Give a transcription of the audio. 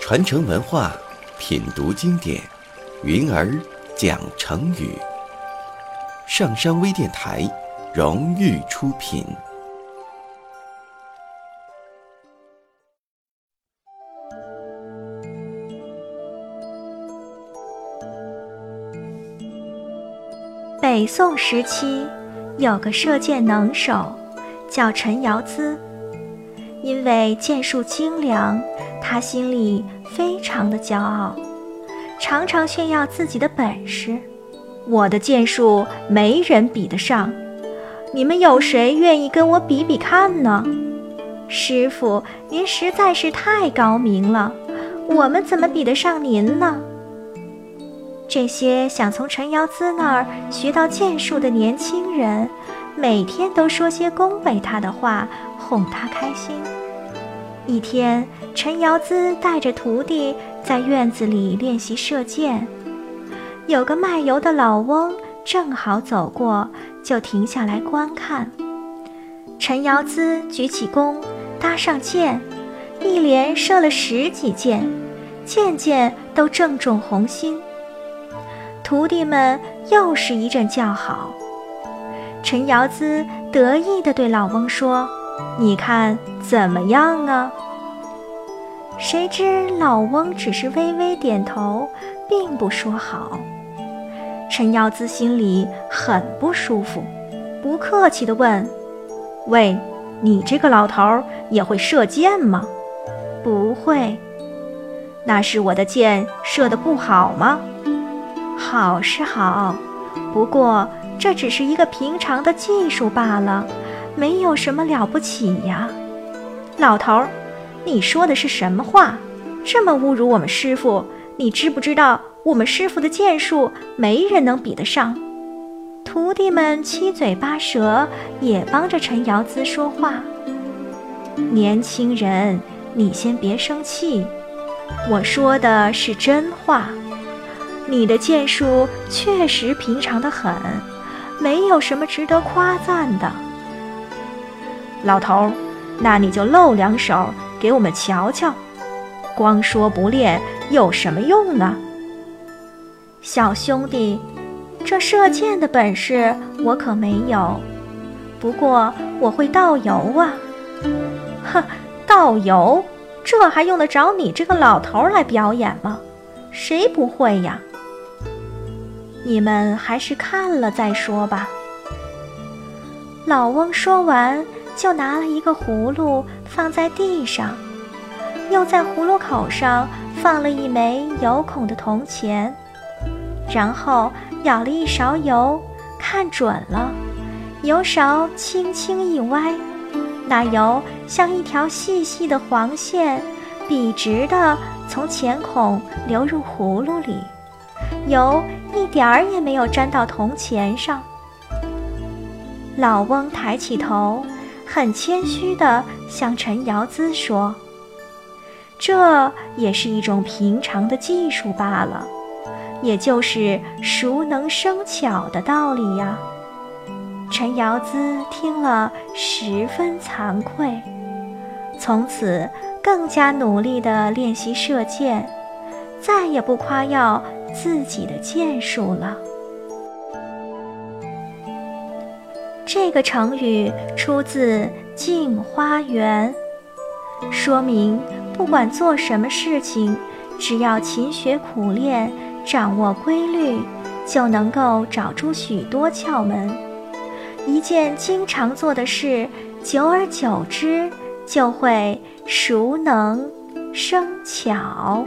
传承文化，品读经典，云儿讲成语。上山微电台荣誉出品。北宋时期，有个射箭能手，叫陈尧咨。因为箭术精良，他心里非常的骄傲，常常炫耀自己的本事。我的箭术没人比得上，你们有谁愿意跟我比比看呢？师傅，您实在是太高明了，我们怎么比得上您呢？这些想从陈尧咨那儿学到剑术的年轻人，每天都说些恭维他的话，哄他开心。一天，陈尧咨带着徒弟在院子里练习射箭，有个卖油的老翁正好走过，就停下来观看。陈尧咨举起弓，搭上箭，一连射了十几箭，箭箭都正中红心。徒弟们又是一阵叫好，陈尧咨得意地对老翁说：“你看怎么样啊？”谁知老翁只是微微点头，并不说好。陈尧咨心里很不舒服，不客气地问：“喂，你这个老头也会射箭吗？”“不会。”“那是我的箭射得不好吗？”好是好，不过这只是一个平常的技术罢了，没有什么了不起呀。老头儿，你说的是什么话？这么侮辱我们师傅！你知不知道我们师傅的剑术没人能比得上？徒弟们七嘴八舌，也帮着陈尧咨说话。年轻人，你先别生气，我说的是真话。你的剑术确实平常的很，没有什么值得夸赞的。老头，那你就露两手给我们瞧瞧。光说不练有什么用呢？小兄弟，这射箭的本事我可没有，不过我会倒油啊。哼，倒油，这还用得着你这个老头来表演吗？谁不会呀？你们还是看了再说吧。老翁说完，就拿了一个葫芦放在地上，又在葫芦口上放了一枚有孔的铜钱，然后舀了一勺油，看准了，油勺轻轻一歪，那油像一条细细的黄线，笔直的从钱孔流入葫芦里。油一点儿也没有沾到铜钱上。老翁抬起头，很谦虚地向陈尧咨说：“这也是一种平常的技术罢了，也就是熟能生巧的道理呀。”陈尧咨听了十分惭愧，从此更加努力地练习射箭，再也不夸耀。自己的剑术了。这个成语出自《镜花缘》，说明不管做什么事情，只要勤学苦练，掌握规律，就能够找出许多窍门。一件经常做的事，久而久之就会熟能生巧。